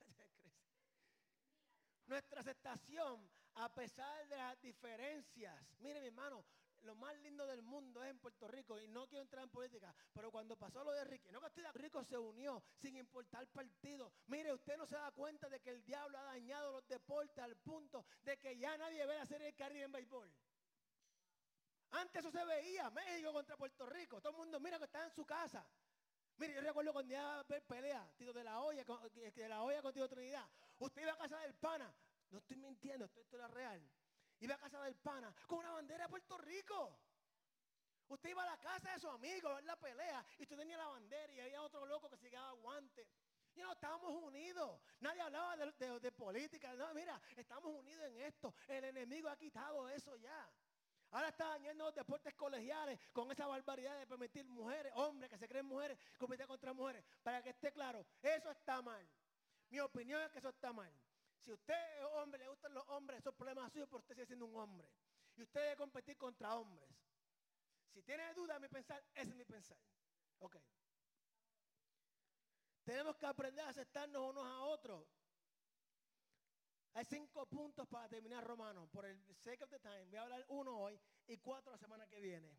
Nuestra aceptación, a pesar de las diferencias. Mire, mi hermano, lo más lindo del mundo es en Puerto Rico y no quiero entrar en política, pero cuando pasó lo de Ricky, no que estoy Rico se unió sin importar partido. Mire, usted no se da cuenta de que el diablo ha dañado los deportes al punto de que ya nadie ve hacer el Caribe en béisbol. Antes eso se veía, México contra Puerto Rico. Todo el mundo mira que está en su casa. Mire, yo recuerdo cuando iba a ver pelea, Tito de la olla, de la olla con Tito Trinidad. Usted iba a casa del pana. No estoy mintiendo, esto, esto era real. Iba a casa del pana con una bandera de Puerto Rico. Usted iba a la casa de su amigo a ver la pelea y usted tenía la bandera y había otro loco que se quedaba guante. Y no estábamos unidos. Nadie hablaba de, política. No, mira, estamos unidos en esto. El enemigo ha quitado eso ya. Ahora está dañando los deportes colegiales con esa barbaridad de permitir mujeres, hombres que se creen mujeres, competir contra mujeres. Para que esté claro, eso está mal. Mi opinión es que eso está mal. Si usted es hombre, le gustan los hombres, esos problemas suyos, porque usted sigue siendo un hombre. Y usted debe competir contra hombres. Si tiene duda de mi pensar, ese es mi pensar. Ok. Tenemos que aprender a aceptarnos unos a otros. Hay cinco puntos para terminar Romano. Por el sake of the time, voy a hablar uno hoy y cuatro la semana que viene.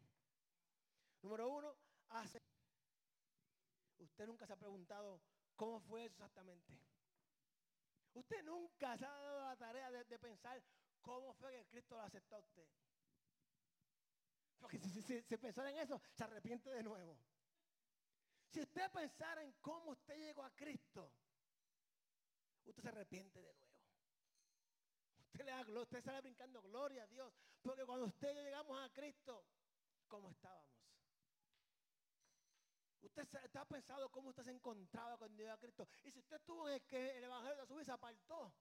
Número uno, hace. Usted nunca se ha preguntado cómo fue eso exactamente. Usted nunca se ha dado la tarea de, pensar cómo fue que Cristo lo aceptó a usted. Porque si, si, pensara en eso, se arrepiente de nuevo. Si usted pensara en cómo usted llegó a Cristo, usted se arrepiente de nuevo. Usted le da gloria, usted sale brincando gloria a Dios. Porque cuando usted y llegamos a Cristo, ¿cómo estábamos? Usted está pensado cómo usted se encontraba cuando llegó a Cristo. Y si usted estuvo en que el Evangelio de su vida se apartó,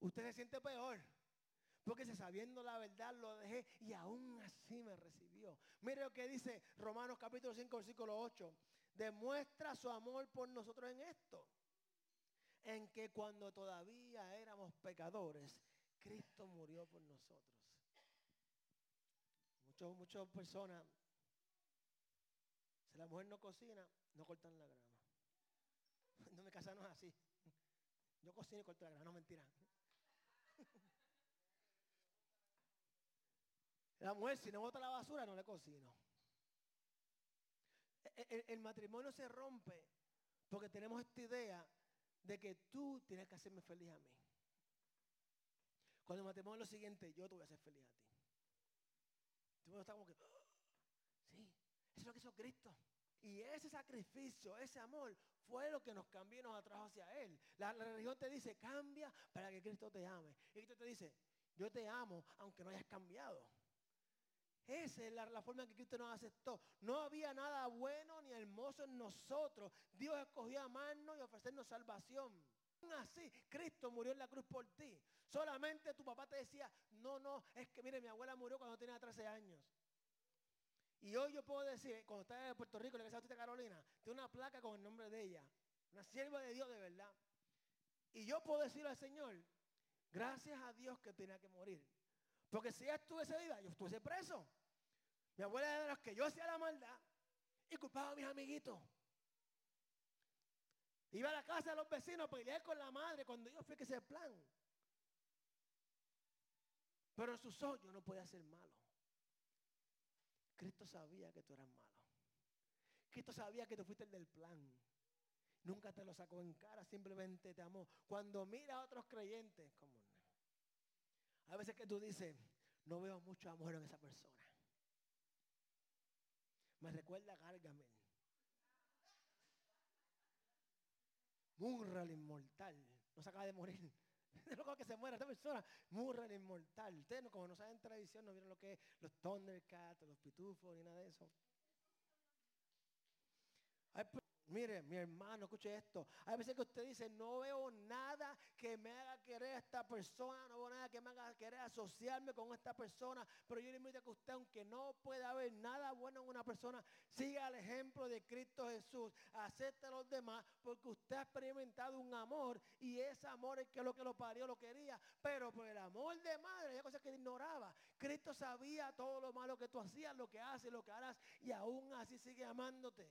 usted se siente peor. Porque si sabiendo la verdad lo dejé y aún así me recibió. Mire lo que dice Romanos capítulo 5, versículo 8. Demuestra su amor por nosotros en esto. En que cuando todavía éramos pecadores, Cristo murió por nosotros. Muchas, muchas personas, la mujer no cocina, no cortan la grama. No me casa no es así. Yo cocino y corto la grama, no mentira. La mujer, si no bota la basura, no le cocino. El, el, el, matrimonio se rompe porque tenemos esta idea de que tú tienes que hacerme feliz a mí. Cuando el matrimonio es lo siguiente, yo te voy a hacer feliz a ti. Eso es lo que hizo Cristo. Y ese sacrificio, ese amor, fue lo que nos cambió y nos atrajo hacia Él. La, religión te dice, cambia para que Cristo te ame. Y Cristo te dice, yo te amo aunque no hayas cambiado. Esa es la, la, forma en que Cristo nos aceptó. No había nada bueno ni hermoso en nosotros. Dios escogió amarnos y ofrecernos salvación. Así, Cristo murió en la cruz por ti. Solamente tu papá te decía, no, no, es que mire, mi abuela murió cuando tenía 13 años. Y hoy yo puedo decir, cuando estaba en Puerto Rico, la iglesia de Carolina, tiene una placa con el nombre de ella. Una sierva de Dios de verdad. Y yo puedo decirle al Señor, gracias a Dios que tenía que morir. Porque si ella estuviese viva, yo estuviese preso. Mi abuela era de los que yo hacía la maldad y culpaba a mis amiguitos. Iba a la casa de los vecinos a pelear con la madre cuando yo fui que ese plan. Pero en sus ojos yo no podía ser malo. Cristo sabía que tú eras malo. Cristo sabía que tú fuiste el del plan. Nunca te lo sacó en cara, simplemente te amó. Cuando mira a otros creyentes, como no. A veces que tú dices, no veo mucho amor en esa persona. Me recuerda a Gargamel. Murra el inmortal. No se acaba de morir. Es lo que se muera esta persona. Murra el inmortal. Ustedes no, como no saben en televisión, no vieron lo que es los Thundercats, los pitufos, ni nada de eso. Mire, mi hermano, escuche esto. Hay veces que usted dice, no veo nada que me haga querer a esta persona, no veo nada que me haga querer asociarme con esta persona. Pero yo le invito a que usted, aunque no pueda ver nada bueno en una persona, siga el ejemplo de Cristo Jesús. Acepte a los demás porque usted ha experimentado un amor y ese amor es que lo que lo parió lo quería. Pero por el amor de madre, hay cosas que ignoraba. Cristo sabía todo lo malo que tú hacías, lo que haces, lo que harás y aún así sigue amándote.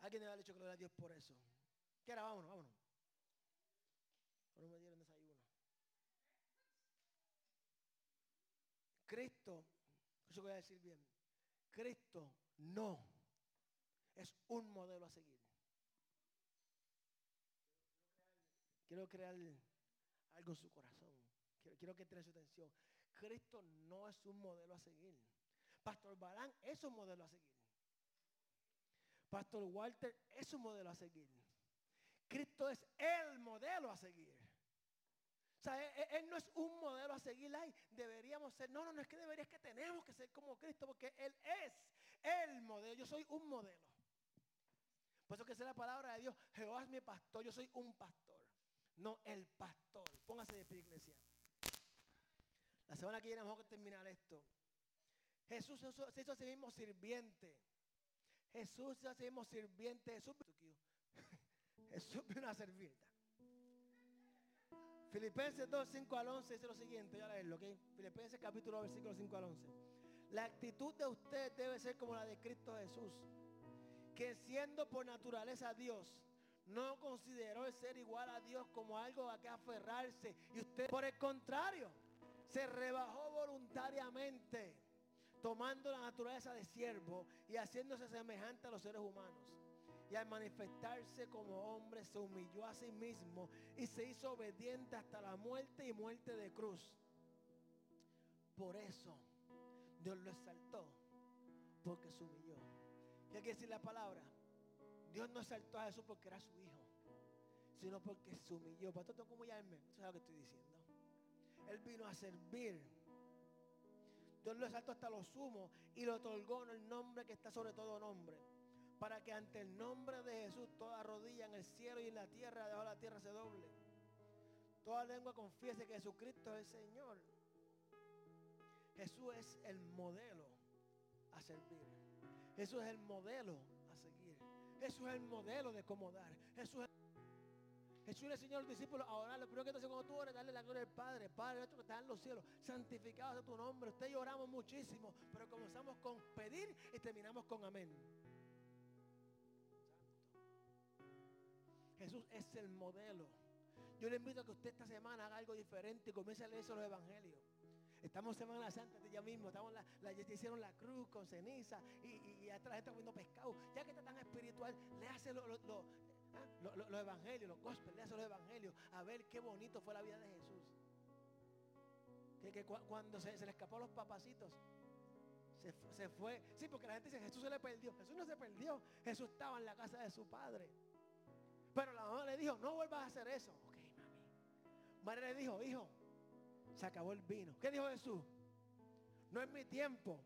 Alguien me ha dicho gloria a Dios por eso. ¿Qué era? Vámonos, vámonos. No me dieron desayuno. Cristo, eso voy a decir bien. Cristo no es un modelo a seguir. Quiero crear algo en su corazón. Quiero, quiero que tenga su atención. Cristo no es un modelo a seguir. Pastor Balán es un modelo a seguir. Pastor Walter es un modelo a seguir. Cristo es el modelo a seguir. O sea, él, él, no es un modelo a seguir ahí. Deberíamos ser, no, no, no es que deberías que tenemos que ser como Cristo, porque Él es el modelo. Yo soy un modelo. Por eso que es la palabra de Dios. Jehová es mi pastor. Yo soy un pastor, no el pastor. Póngase de pie, iglesia. La semana que viene vamos a terminar esto. Jesús se hizo a sí mismo sirviente. Jesús se hizo a sí mismo sirviente. Jesús, Jesús vino a servir. Filipenses 2, 5 al 11 dice lo siguiente, ya leerlo, ¿ok? Filipenses capítulo 2, versículo 5 al 11. La actitud de usted debe ser como la de Cristo Jesús, que siendo por naturaleza Dios, no consideró el ser igual a Dios como algo a que aferrarse. Y usted, por el contrario, se rebajó voluntariamente, tomando la naturaleza de siervo y haciéndose semejante a los seres humanos. Y al manifestarse como hombre se humilló a sí mismo y se hizo obediente hasta la muerte y muerte de cruz. Por eso Dios lo exaltó, porque se humilló. ¿Qué quiere decir la palabra? Dios no exaltó a Jesús porque era su hijo, sino porque se humilló. Para tengo que. Eso es lo que estoy diciendo. Él vino a servir. Dios lo exaltó hasta lo sumo y lo otorgó en el nombre que está sobre todo nombre para que ante el nombre de Jesús toda rodilla en el cielo y en la tierra, debajo de la tierra se doble. Toda lengua confiese que Jesucristo es el Señor. Jesús es el modelo a servir. Jesús es el modelo a seguir. Jesús es el modelo de cómo Jesús le enseñó a los discípulos a orar. Lo primero que te hace cuando tú oras, darle la gloria al Padre. Padre nuestro que está en los cielos, santificado sea tu nombre. Usted y oramos muchísimo, pero comenzamos con pedir y terminamos con amén. Jesús es el modelo. Yo le invito a que usted esta semana haga algo diferente y comience a leer los evangelios. Estamos Semana Santa ya mismo, estamos la, la, hicieron la cruz con ceniza y, y, atrás gente comiendo pescado. Ya que está tan espiritual, léase lo, lo, ¿ah? los evangelios, los gospels, léase los evangelios, a ver qué bonito fue la vida de Jesús. Que, que cuando se, se, le escapó a los papacitos, se, se fue. Sí, porque la gente dice, Jesús se le perdió. Jesús no se perdió, Jesús estaba en la casa de su padre. Pero la mamá le dijo, no vuelvas a hacer eso. Ok, mami. María le dijo, hijo, se acabó el vino. ¿Qué dijo Jesús? No es mi tiempo.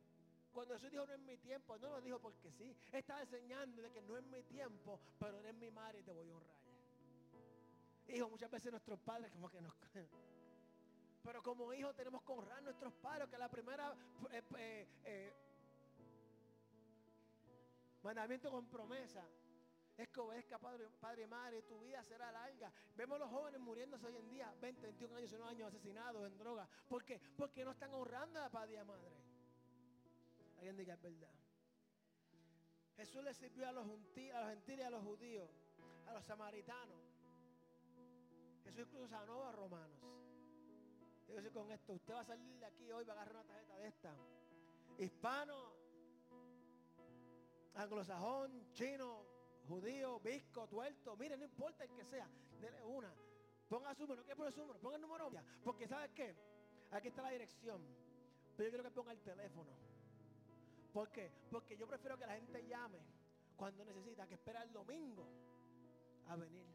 Cuando Jesús dijo no es mi tiempo, no lo dijo porque sí. Estaba enseñando de que no es mi tiempo, pero eres mi madre y te voy a honrar. Hijo, muchas veces nuestros padres como que nos... Pero como hijos tenemos que honrar a nuestros padres, que la primera eh, eh, eh, mandamiento con promesa es que obedezca padre, padre y madre, tu vida será larga. Vemos los jóvenes muriéndose hoy en día, 20, 21 años, 19 años asesinados en droga. ¿Por qué? Porque no están honrando a padre y a madre. Alguien diga es verdad. Jesús le sirvió a los, gentiles, y a los judíos, a los samaritanos. Jesús incluso sanó a romanos. Yo con esto, usted va a salir de aquí hoy, va a agarrar una tarjeta de esta. Hispano, anglosajón, chino, judío, visco, tuerto, mire, no importa el que sea, dele una. Ponga su número, ¿qué pone su número? Ponga el número. Porque ¿sabes qué? Aquí está la dirección. Pero yo quiero que ponga el teléfono. ¿Por qué? Porque yo prefiero que la gente llame cuando necesita, que espera el domingo a venir.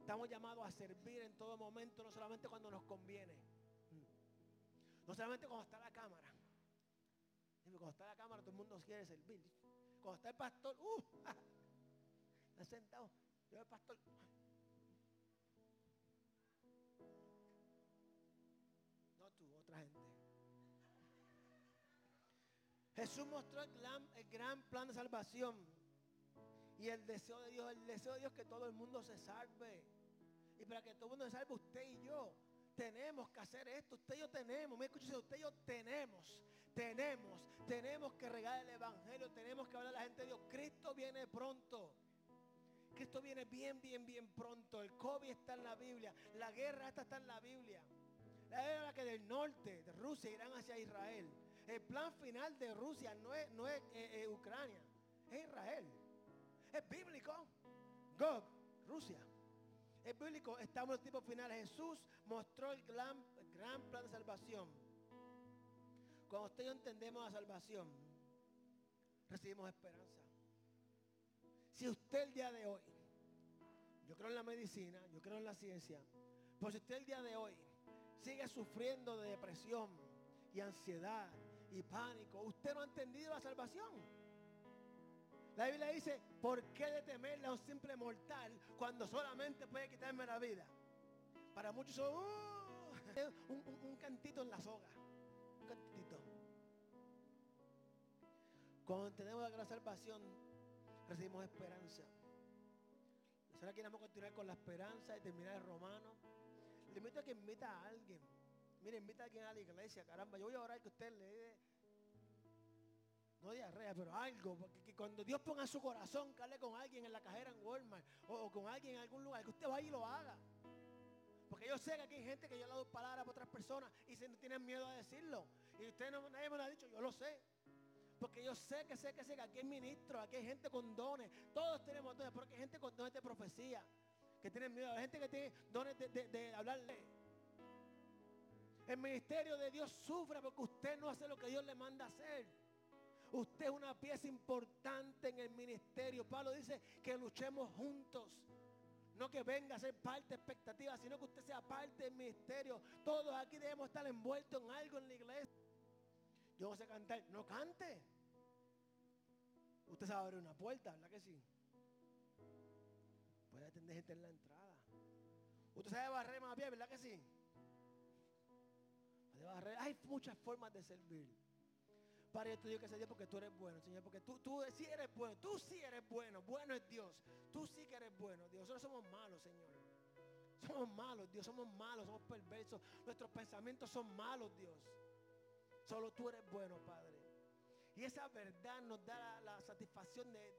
Estamos llamados a servir en todo momento, no solamente cuando nos conviene. No solamente cuando está la cámara. Cuando está la cámara todo el mundo quiere servir. Cuando está el pastor, uh, Está sentado. Yo el pastor. No tú, otra gente. Jesús mostró el gran, plan de salvación. Y el deseo de Dios, el deseo de Dios que todo el mundo se salve. Y para que todo el mundo se salve, usted y yo tenemos que hacer esto. Usted y yo tenemos, me escucha, usted y yo tenemos, tenemos, tenemos que regar el Evangelio, tenemos que hablar a la gente de Dios. Cristo viene pronto. Cristo viene bien, bien, bien pronto. El COVID está en la Biblia. La guerra está en la Biblia. La guerra que del norte, de Rusia, irán hacia Israel. El plan final de Rusia no es, no es eh, eh, Ucrania, es Israel. Es bíblico. Gog, Rusia. Es bíblico, estamos en el tipo final. Jesús mostró el gran, gran plan de salvación. Cuando usted y entendemos la salvación, recibimos esperanza. Si usted el día de hoy, yo creo en la medicina, yo creo en la ciencia, pues si usted el día de hoy sigue sufriendo de depresión y ansiedad y pánico, usted no ha entendido la salvación. La Biblia dice, ¿por qué de temerle a un simple mortal cuando solamente puede quitarme la vida? Para muchos son, uh, Un, cantito en la soga. Un cantito. Cuando tenemos la salvación, recibimos esperanza. Ahora queremos continuar con la esperanza y terminar el romano. Le invito que invita a alguien. Mire, invita a alguien a la iglesia. Caramba, yo voy a orar que usted le dé, no diarrea, pero algo. Porque que cuando Dios ponga su corazón que hable con alguien en la cajera en Walmart o, con alguien en algún lugar, que usted vaya y lo haga. Porque yo sé que aquí hay gente que yo le doy palabras para otras personas y se tienen miedo a decirlo. Y usted no, nadie me lo ha dicho, yo lo sé. Porque yo sé que sé que sé que aquí hay ministros, aquí hay gente con dones. Todos tenemos dones, porque hay gente con dones de profecía. Que tienen miedo. Hay gente que tiene dones de, de, de hablarle. El ministerio de Dios sufre porque usted no hace lo que Dios le manda hacer. Usted es una pieza importante en el ministerio. Pablo dice que luchemos juntos. No que venga a ser parte expectativa, sino que usted sea parte del ministerio. Todos aquí debemos estar envueltos en algo en la iglesia. Yo no sé cantar, no cante. Usted sabe abrir una puerta, ¿verdad que sí? Puede atender gente en la entrada. Usted sabe barrer más bien, ¿verdad que sí? Hay muchas formas de servir. Padre, yo te digo que sea Dios porque tú eres bueno, Señor, porque tú, tú sí eres bueno, tú sí eres bueno, bueno es Dios, tú sí que eres bueno, Dios, nosotros somos malos, Señor. Somos malos, Dios, somos malos, somos perversos, nuestros pensamientos son malos, Dios. Solo tú eres bueno, Padre. Y esa verdad nos da la, la satisfacción de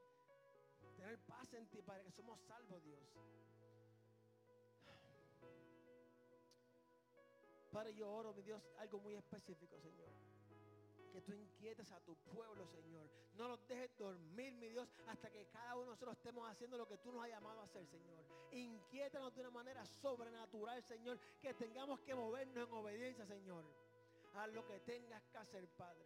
tener paz en ti, Padre, que somos salvos, Dios. Padre, yo oro, mi Dios, algo muy específico, Señor. Que tú inquietes a tu pueblo, Señor. No los dejes dormir, mi Dios, hasta que cada uno de nosotros estemos haciendo lo que tú nos has llamado a hacer, Señor. Inquiétanos de una manera sobrenatural, Señor. Que tengamos que movernos en obediencia, Señor. A lo que tengas que hacer, Padre.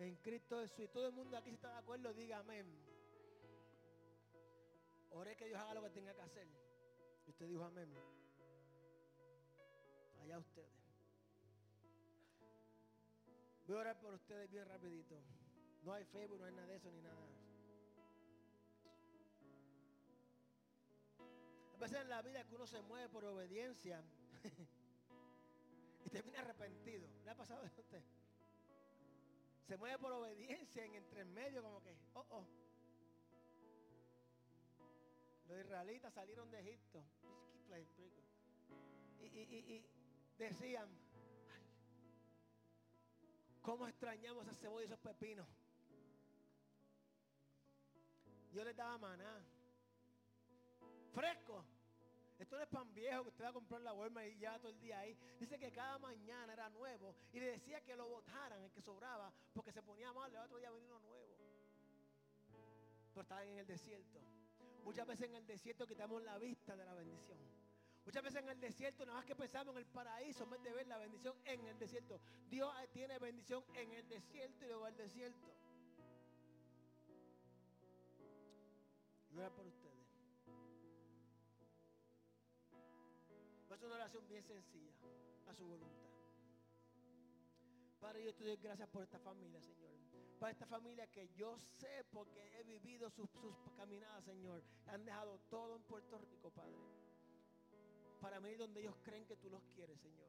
En Cristo Jesús. Y todo el mundo aquí si está de acuerdo, diga amén. Oré que Dios haga lo que tenga que hacer. Y usted dijo amén. Allá ustedes. Voy a orar por ustedes bien rapidito. No hay Facebook, no hay nada de eso ni nada. A veces en la vida que uno se mueve por obediencia y termina arrepentido. ¿Le ha pasado a usted? Se mueve por obediencia en entre medio como que, oh, oh. Los israelitas salieron de Egipto. Y, decían, "Ay, ¿cómo extrañamos esa cebolla y esos pepinos? Yo les daba maná. Fresco. Esto no es pan viejo que usted va a comprar en la Walmart y ya todo el día ahí. Dice que cada mañana era nuevo. Y le decía que lo botaran, el que sobraba, porque se ponía mal, el otro día venía uno nuevo. Pero estaban en el desierto. Muchas veces en el desierto quitamos la vista de la bendición. Muchas veces en el desierto nada más que pensamos en el paraíso en de ver la bendición en el desierto. Dios tiene bendición en el desierto y luego el desierto. Orar por ustedes. Ser una oración bien sencilla a su voluntad. Padre, yo te doy gracias por esta familia, Señor. Para esta familia que yo sé porque he vivido sus caminadas, Señor. Han dejado todo en Puerto Rico, Padre. Para mí donde ellos creen que tú los quieres, Señor.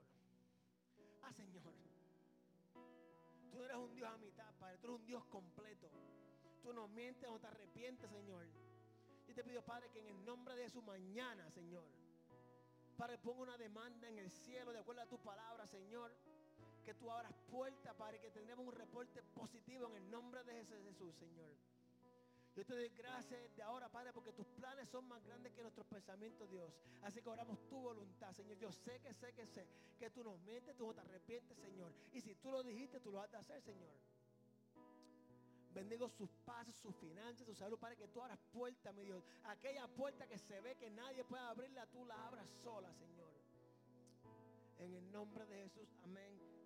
Ah, Señor. Tú no eres un Dios a mitad, Padre. Tú eres un Dios completo. Tú no mientes, no te arrepientes, Señor. Yo te pido, Padre, que en el nombre de su mañana, Señor. Padre, ponga una demanda en el cielo de acuerdo a tu palabra, Señor. Que tú abras puertas, Padre, que tendremos un reporte positivo en el nombre de Jesús, Señor. Yo te doy gracias de ahora, Padre, porque tus planes son más grandes que nuestros pensamientos, Dios. Así que oramos tu voluntad, Señor. Yo sé que sé que sé que tú nos mientes, tú no te arrepientes, Señor. Y si tú lo dijiste, tú lo has de hacer, Señor. Bendigo sus pasos, sus finanzas, su salud, para que tú abras puertas, mi Dios. Aquella puerta que se ve que nadie puede abrirla, tú la abras sola, Señor. En el nombre de Jesús, amén.